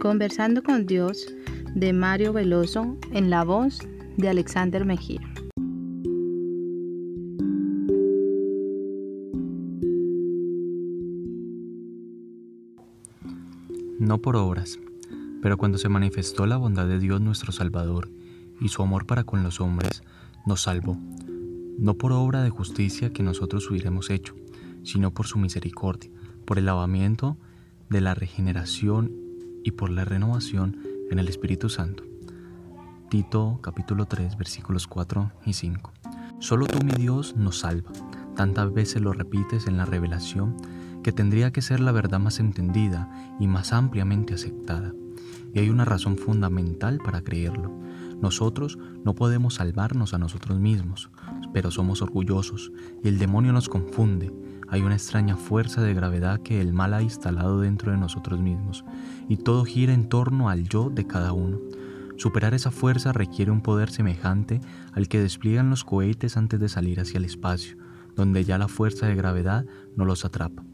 Conversando con Dios de Mario Veloso en la voz de Alexander Mejía. No por obras, pero cuando se manifestó la bondad de Dios nuestro Salvador y su amor para con los hombres, nos salvó, no por obra de justicia que nosotros hubiéramos hecho, sino por su misericordia, por el lavamiento de la regeneración y por la renovación en el Espíritu Santo. Tito capítulo 3 versículos 4 y 5. Solo tú mi Dios nos salva. Tantas veces lo repites en la revelación que tendría que ser la verdad más entendida y más ampliamente aceptada. Y hay una razón fundamental para creerlo. Nosotros no podemos salvarnos a nosotros mismos, pero somos orgullosos y el demonio nos confunde. Hay una extraña fuerza de gravedad que el mal ha instalado dentro de nosotros mismos y todo gira en torno al yo de cada uno. Superar esa fuerza requiere un poder semejante al que despliegan los cohetes antes de salir hacia el espacio, donde ya la fuerza de gravedad no los atrapa.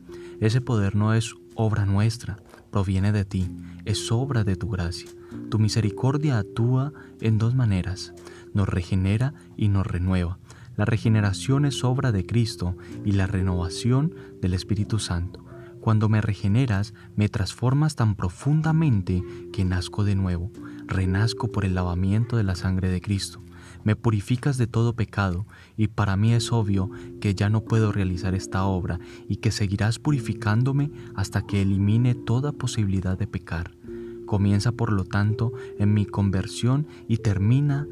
Ese poder no es obra nuestra, proviene de ti, es obra de tu gracia. Tu misericordia actúa en dos maneras, nos regenera y nos renueva. La regeneración es obra de Cristo y la renovación del Espíritu Santo. Cuando me regeneras, me transformas tan profundamente que nazco de nuevo, renazco por el lavamiento de la sangre de Cristo. Me purificas de todo pecado y para mí es obvio que ya no puedo realizar esta obra y que seguirás purificándome hasta que elimine toda posibilidad de pecar. Comienza por lo tanto en mi conversión y termina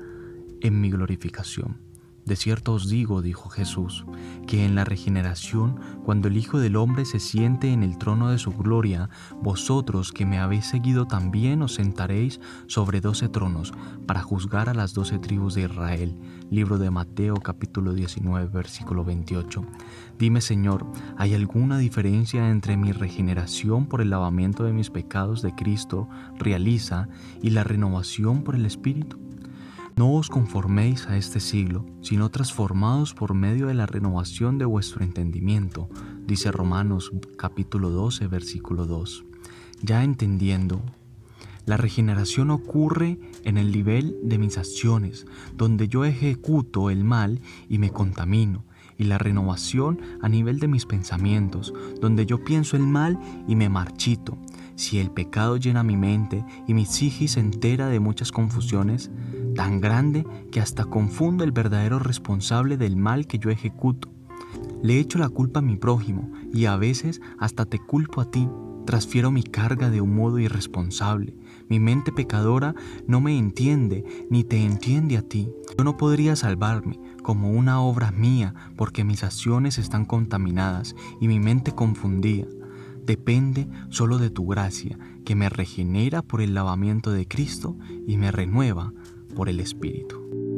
en mi glorificación. De cierto os digo, dijo Jesús, que en la regeneración, cuando el Hijo del Hombre se siente en el trono de su gloria, vosotros que me habéis seguido también os sentaréis sobre doce tronos para juzgar a las doce tribus de Israel. Libro de Mateo capítulo 19 versículo 28. Dime Señor, ¿hay alguna diferencia entre mi regeneración por el lavamiento de mis pecados de Cristo realiza y la renovación por el Espíritu? No os conforméis a este siglo, sino transformados por medio de la renovación de vuestro entendimiento, dice Romanos capítulo 12, versículo 2. Ya entendiendo, la regeneración ocurre en el nivel de mis acciones, donde yo ejecuto el mal y me contamino, y la renovación a nivel de mis pensamientos, donde yo pienso el mal y me marchito. Si el pecado llena mi mente y mi psiquis entera de muchas confusiones, tan grande que hasta confundo el verdadero responsable del mal que yo ejecuto. Le echo la culpa a mi prójimo y a veces hasta te culpo a ti. Transfiero mi carga de un modo irresponsable. Mi mente pecadora no me entiende ni te entiende a ti. Yo no podría salvarme como una obra mía porque mis acciones están contaminadas y mi mente confundida. Depende solo de tu gracia, que me regenera por el lavamiento de Cristo y me renueva por el Espíritu.